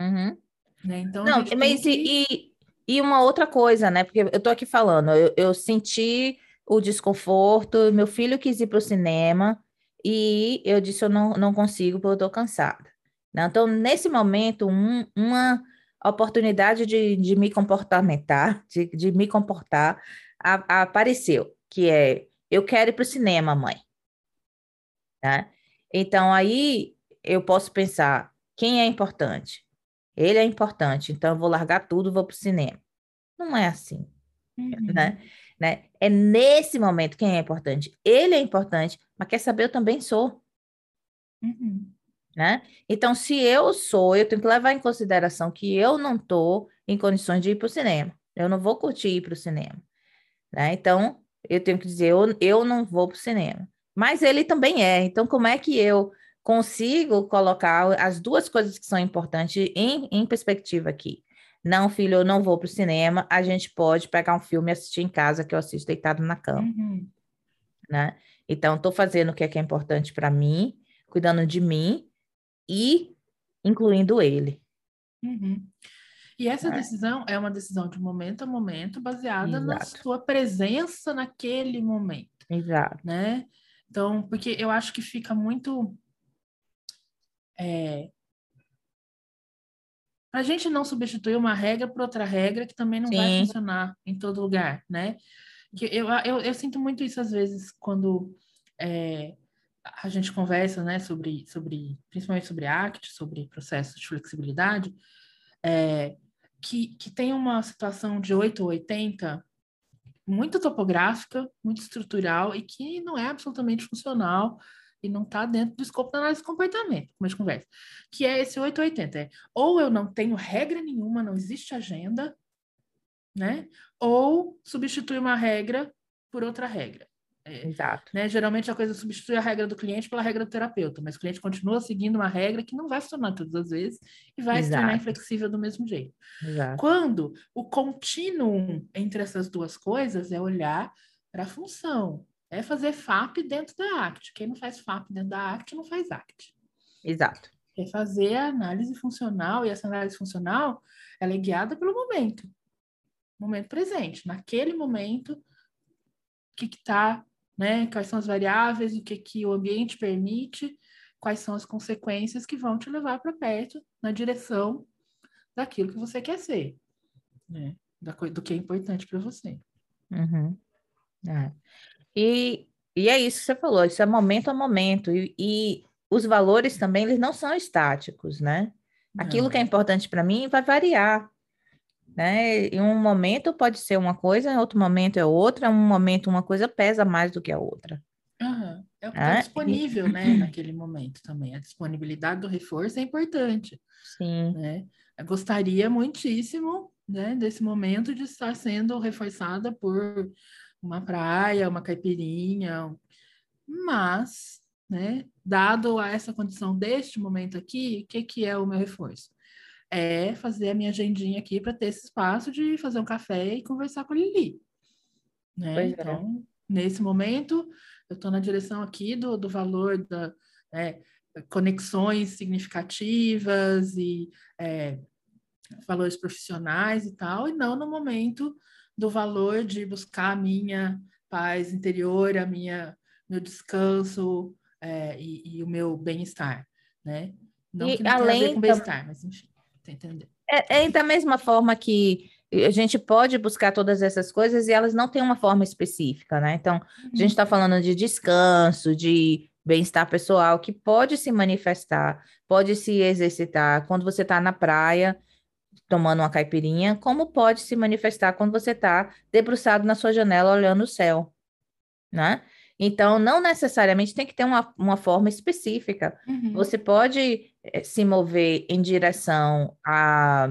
Uhum. Né? Então, não, mas que... e, e uma outra coisa, né? Porque eu tô aqui falando, eu, eu senti o desconforto, meu filho quis ir para o cinema e eu disse, eu não, não consigo porque eu tô cansada. Né? Então, nesse momento, um, uma oportunidade de, de me comportamentar, de, de me comportar, a, a apareceu, que é, eu quero ir para o cinema, mãe. Né? Então, aí eu posso pensar, quem é importante? Ele é importante, então eu vou largar tudo e vou para o cinema. Não é assim, uhum. né? né? É nesse momento quem é importante. Ele é importante, mas quer saber, eu também sou. Uhum né? Então, se eu sou, eu tenho que levar em consideração que eu não estou em condições de ir para o cinema. Eu não vou curtir ir para o cinema, né? Então, eu tenho que dizer, eu, eu não vou para o cinema. Mas ele também é. Então, como é que eu consigo colocar as duas coisas que são importantes em, em perspectiva aqui? Não, filho, eu não vou para o cinema. A gente pode pegar um filme e assistir em casa, que eu assisto deitado na cama. Uhum. Né? Então, estou fazendo o que é, que é importante para mim, cuidando de mim, e incluindo ele. Uhum. E essa é. decisão é uma decisão de momento a momento, baseada Exato. na sua presença naquele momento. Exato. Né? Então, porque eu acho que fica muito. É, a gente não substituir uma regra por outra regra que também não Sim. vai funcionar em todo lugar, né? Eu, eu, eu, sinto muito isso às vezes quando é, a gente conversa, né, sobre, sobre principalmente sobre ACT, sobre processo de flexibilidade, é, que, que tem uma situação de 8 ou 80 muito topográfica, muito estrutural e que não é absolutamente funcional e não está dentro do escopo da análise de comportamento, como a gente conversa, que é esse 880, é ou eu não tenho regra nenhuma, não existe agenda, né? Ou substitui uma regra por outra regra. É, Exato. Né? Geralmente a coisa substitui a regra do cliente pela regra do terapeuta, mas o cliente continua seguindo uma regra que não vai funcionar todas as vezes e vai Exato. se tornar inflexível do mesmo jeito. Exato. Quando o contínuo entre essas duas coisas é olhar para a função, é fazer FAP dentro da ACT. Quem não faz FAP dentro da ACT não faz ACT. Exato. É fazer a análise funcional e essa análise funcional ela é guiada pelo momento, momento presente. Naquele momento, o que está né? Quais são as variáveis, o que, que o ambiente permite, quais são as consequências que vão te levar para perto na direção daquilo que você quer ser, né? Da, do que é importante para você. Uhum. É. E, e é isso que você falou, isso é momento a momento, e, e os valores também, eles não são estáticos, né? Aquilo não. que é importante para mim vai variar né? Em um momento pode ser uma coisa, em outro momento é outra, em um momento uma coisa pesa mais do que a outra. Uhum. É o que está é? disponível, [laughs] né, naquele momento também. A disponibilidade do reforço é importante. Sim. Né? Eu gostaria muitíssimo, né, desse momento de estar sendo reforçada por uma praia, uma caipirinha, mas, né, dado a essa condição deste momento aqui, o que, que é o meu reforço? é fazer a minha agendinha aqui para ter esse espaço de fazer um café e conversar com a Lili. Né? É. Então, nesse momento, eu estou na direção aqui do, do valor da é, conexões significativas e é, valores profissionais e tal, e não no momento do valor de buscar a minha paz interior, a minha meu descanso é, e, e, o meu bem-estar, né? Não e que não além tenha a ver com bem-estar, mas enfim. Tá entendendo? É, é da mesma forma que a gente pode buscar todas essas coisas e elas não têm uma forma específica, né? Então, a gente está uhum. falando de descanso, de bem-estar pessoal, que pode se manifestar, pode se exercitar quando você está na praia tomando uma caipirinha, como pode se manifestar quando você está debruçado na sua janela olhando o céu, né? Então, não necessariamente tem que ter uma, uma forma específica. Uhum. Você pode eh, se mover em direção a,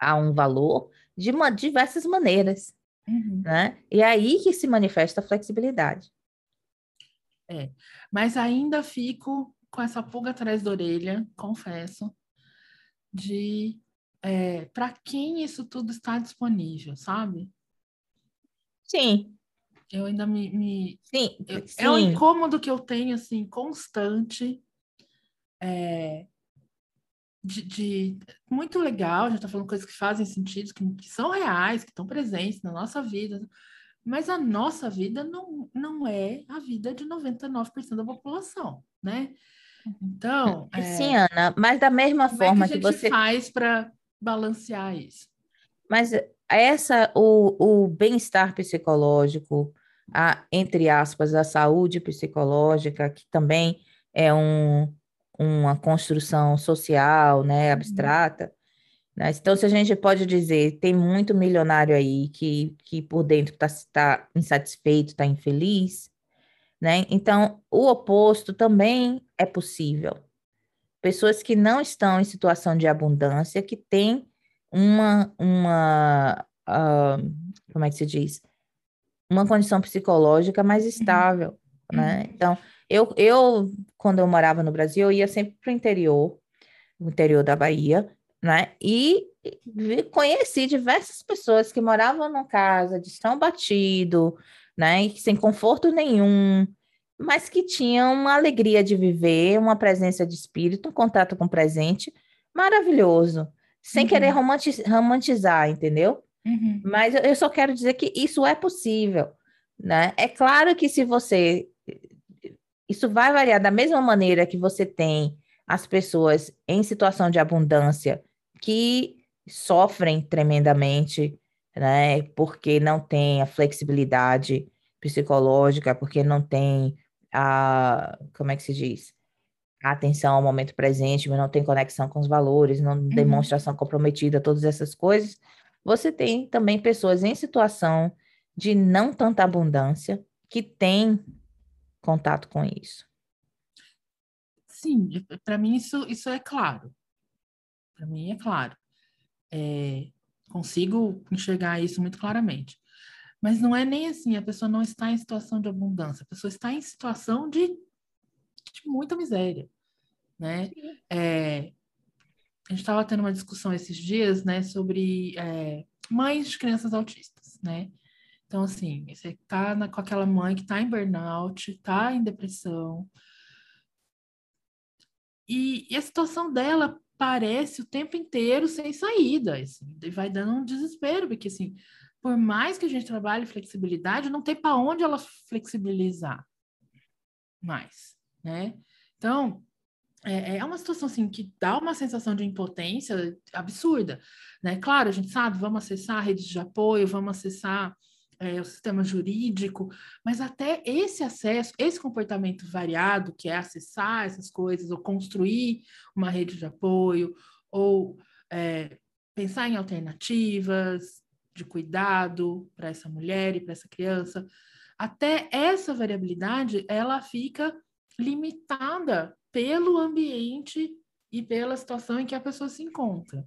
a um valor de uma, diversas maneiras. Uhum. Né? E é aí que se manifesta a flexibilidade. É, mas ainda fico com essa pulga atrás da orelha, confesso, de é, para quem isso tudo está disponível, sabe? Sim, eu ainda me. me... Sim, eu, sim. É um incômodo que eu tenho, assim, constante. É, de, de, muito legal, a gente está falando coisas que fazem sentido, que, que são reais, que estão presentes na nossa vida, mas a nossa vida não, não é a vida de 99% da população, né? Então. Sim, é, Ana, mas da mesma forma é que, que, você faz para balancear isso. Mas essa o, o bem-estar psicológico, a, entre aspas, a saúde psicológica, que também é um, uma construção social, né, uhum. abstrata. Né? Então, se a gente pode dizer, tem muito milionário aí que, que por dentro está tá insatisfeito, está infeliz, né? Então, o oposto também é possível. Pessoas que não estão em situação de abundância, que têm uma, uma uh, como é que se diz? Uma condição psicológica mais uhum. estável, uhum. né? Então, eu, eu, quando eu morava no Brasil, eu ia sempre para o interior, o interior da Bahia, né? E conheci diversas pessoas que moravam numa casa de chão batido, né? sem conforto nenhum, mas que tinham uma alegria de viver, uma presença de espírito, um contato com o presente maravilhoso sem uhum. querer romantizar, entendeu? Uhum. Mas eu só quero dizer que isso é possível, né? É claro que se você... Isso vai variar da mesma maneira que você tem as pessoas em situação de abundância que sofrem tremendamente, né? Porque não tem a flexibilidade psicológica, porque não tem a... Como é que se diz? a atenção ao momento presente, mas não tem conexão com os valores, não uhum. demonstração comprometida, todas essas coisas, você tem também pessoas em situação de não tanta abundância que têm contato com isso. Sim, para mim isso, isso é claro. Para mim é claro. É, consigo enxergar isso muito claramente. Mas não é nem assim, a pessoa não está em situação de abundância, a pessoa está em situação de, de muita miséria, né? É, a gente estava tendo uma discussão esses dias, né, sobre é, mães de crianças autistas, né? Então, assim, você tá na, com aquela mãe que tá em burnout, tá em depressão, e, e, a situação dela parece o tempo inteiro sem saída, assim, e vai dando um desespero, porque, assim, por mais que a gente trabalhe flexibilidade, não tem para onde ela flexibilizar mais, né? Então, é, é, uma situação assim que dá uma sensação de impotência absurda, né? Claro, a gente sabe, vamos acessar redes de apoio, vamos acessar é, o sistema jurídico, mas até esse acesso, esse comportamento variado, que é acessar essas coisas, ou construir uma rede de apoio, ou é, pensar em alternativas de cuidado para essa mulher e para essa criança, até essa variabilidade ela fica limitada pelo ambiente e pela situação em que a pessoa se encontra.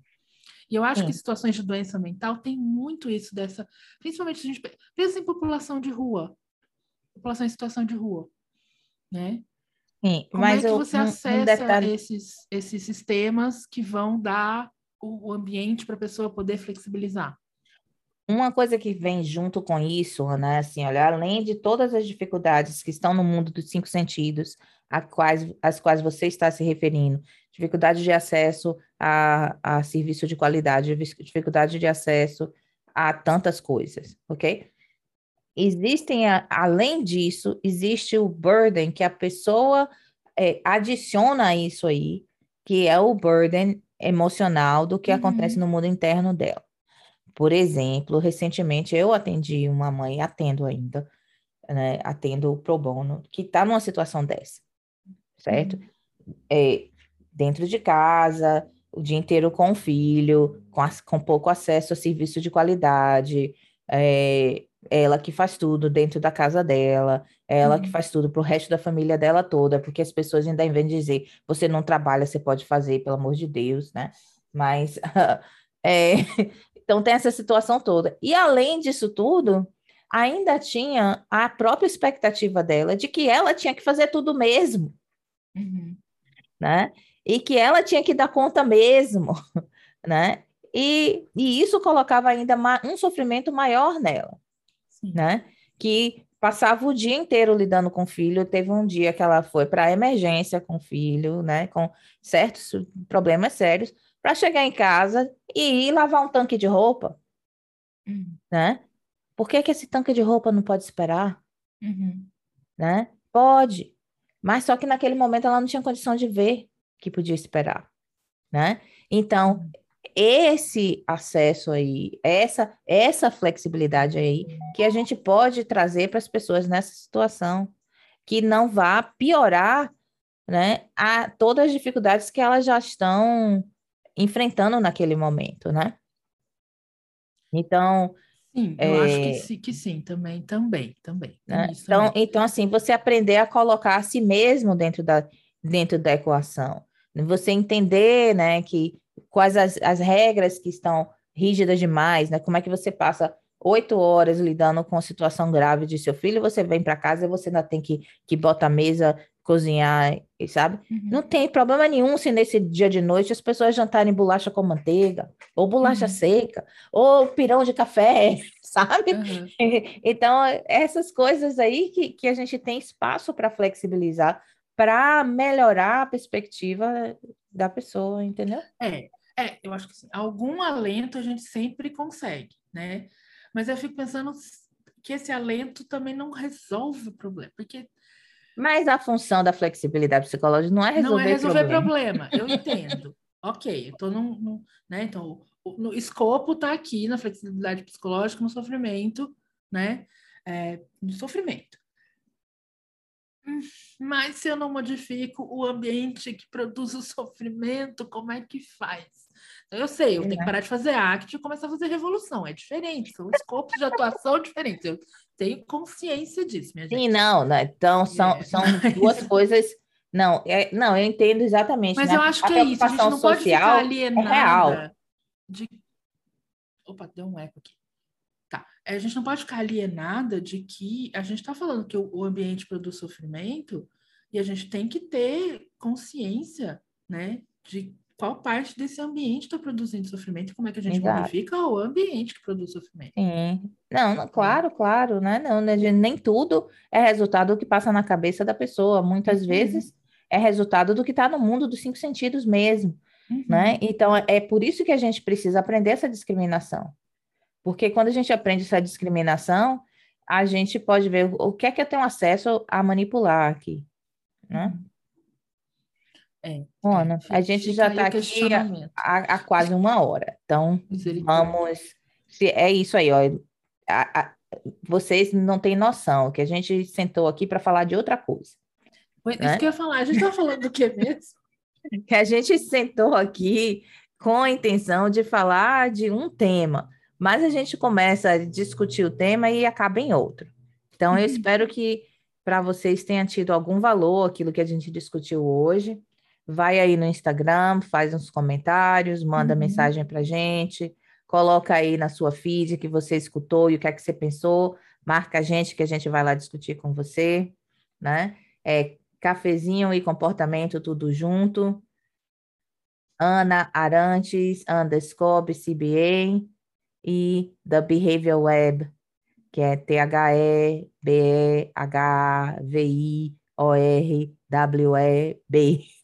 E eu acho é. que situações de doença mental tem muito isso dessa, principalmente a gente pensa em população de rua, população em situação de rua, né? Sim, Como mas é que eu, você um, acessa um detalhe... esses, esses sistemas que vão dar o, o ambiente para a pessoa poder flexibilizar? Uma coisa que vem junto com isso, né, assim, olha, além de todas as dificuldades que estão no mundo dos cinco sentidos, a quais, às quais você está se referindo, dificuldade de acesso a, a serviço de qualidade, dificuldade de acesso a tantas coisas, ok? Existem, além disso, existe o burden que a pessoa é, adiciona a isso aí, que é o burden emocional do que uhum. acontece no mundo interno dela. Por exemplo, recentemente eu atendi uma mãe, atendo ainda, né, atendo pro bono, que está numa situação dessa, certo? Uhum. É, dentro de casa, o dia inteiro com o filho, com, as, com pouco acesso a serviço de qualidade, é, ela que faz tudo dentro da casa dela, ela uhum. que faz tudo para o resto da família dela toda, porque as pessoas ainda vêm dizer, você não trabalha, você pode fazer, pelo amor de Deus, né? Mas, [laughs] é, então tem essa situação toda. E além disso tudo, ainda tinha a própria expectativa dela de que ela tinha que fazer tudo mesmo, uhum. né? e que ela tinha que dar conta mesmo, [laughs] né? E, e isso colocava ainda um sofrimento maior nela, Sim. né? Que passava o dia inteiro lidando com o filho. Teve um dia que ela foi para emergência com o filho, né? Com certos problemas sérios, para chegar em casa e ir lavar um tanque de roupa, uhum. né? Por que, que esse tanque de roupa não pode esperar? Uhum. Né? Pode, mas só que naquele momento ela não tinha condição de ver que podia esperar, né? Então, esse acesso aí, essa, essa flexibilidade aí, que a gente pode trazer para as pessoas nessa situação, que não vá piorar, né, a todas as dificuldades que elas já estão enfrentando naquele momento, né? Então, Sim, eu é, acho que sim, que sim, também, também, também. Né? Então, também. então, assim, você aprender a colocar a si mesmo dentro da, dentro da equação. Você entender, né, que quais as, as regras que estão rígidas demais, né? Como é que você passa oito horas lidando com a situação grave de seu filho, você vem para casa e você ainda tem que, que botar a mesa, cozinhar, sabe? Uhum. Não tem problema nenhum se nesse dia de noite as pessoas jantarem bolacha com manteiga, ou bolacha uhum. seca, ou pirão de café, [laughs] sabe? Uhum. [laughs] Então, essas coisas aí que, que a gente tem espaço para flexibilizar, para melhorar a perspectiva da pessoa, entendeu? É, é, eu acho que sim. algum alento a gente sempre consegue, né? Mas eu fico pensando que esse alento também não resolve o problema, porque mas a função da flexibilidade psicológica não é resolver, não é resolver problema. problema. Eu entendo. [laughs] ok, eu num, num, né? Então, o, no escopo está aqui na flexibilidade psicológica, no sofrimento, né? É, no sofrimento. Mas se eu não modifico o ambiente que produz o sofrimento, como é que faz? Eu sei, eu tenho que é. parar de fazer act e começar a fazer revolução. É diferente, são escopos de atuação diferentes. Eu tenho consciência disso, minha gente. Sim, não, né? Então, são, é, são [laughs] mas... duas coisas. Não, é, não, eu entendo exatamente. Mas né? eu acho a que é isso, a gente não pode ficar alienada é real. de. Opa, deu um eco aqui. Tá. A gente não pode ficar alienada de que a gente está falando que o ambiente produz sofrimento e a gente tem que ter consciência, né, de qual parte desse ambiente está produzindo sofrimento como é que a gente Exato. modifica o ambiente que produz sofrimento. Sim. Não, não, claro, claro, né? Não, né, nem tudo é resultado do que passa na cabeça da pessoa. Muitas uhum. vezes é resultado do que está no mundo dos cinco sentidos mesmo, uhum. né? Então, é por isso que a gente precisa aprender essa discriminação. Porque quando a gente aprende essa discriminação, a gente pode ver o que é que eu tenho acesso a manipular aqui, né? Uhum. É, é, a gente já está aqui há, há, quase uma hora. Então, vamos. É isso aí, ó. A, a, vocês não têm noção que a gente sentou aqui para falar de outra coisa. Foi né? isso que eu ia falar. A gente está falando do que mesmo? [laughs] que a gente sentou aqui com a intenção de falar de um tema, mas a gente começa a discutir o tema e acaba em outro. Então, eu uhum. espero que para vocês tenha tido algum valor aquilo que a gente discutiu hoje vai aí no Instagram, faz uns comentários, manda uhum. mensagem para gente, coloca aí na sua feed que você escutou e o que é que você pensou, marca a gente que a gente vai lá discutir com você, né? É cafezinho e comportamento tudo junto. Ana Arantes, underscore CBA e The Behavior Web, que é T-H-E-B-E-H-V-I-O-R-W-E-B.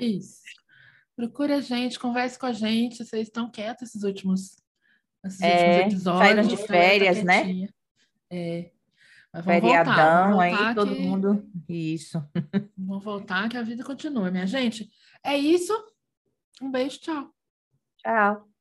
Isso. Procure a gente, converse com a gente. Vocês estão quietos esses últimos, esses é, últimos episódios. Saíram de férias, né? É. Mas Feriadão, voltar, voltar aí que... todo mundo. Isso. [laughs] Vamos voltar que a vida continua, minha gente. É isso. Um beijo, tchau. Tchau.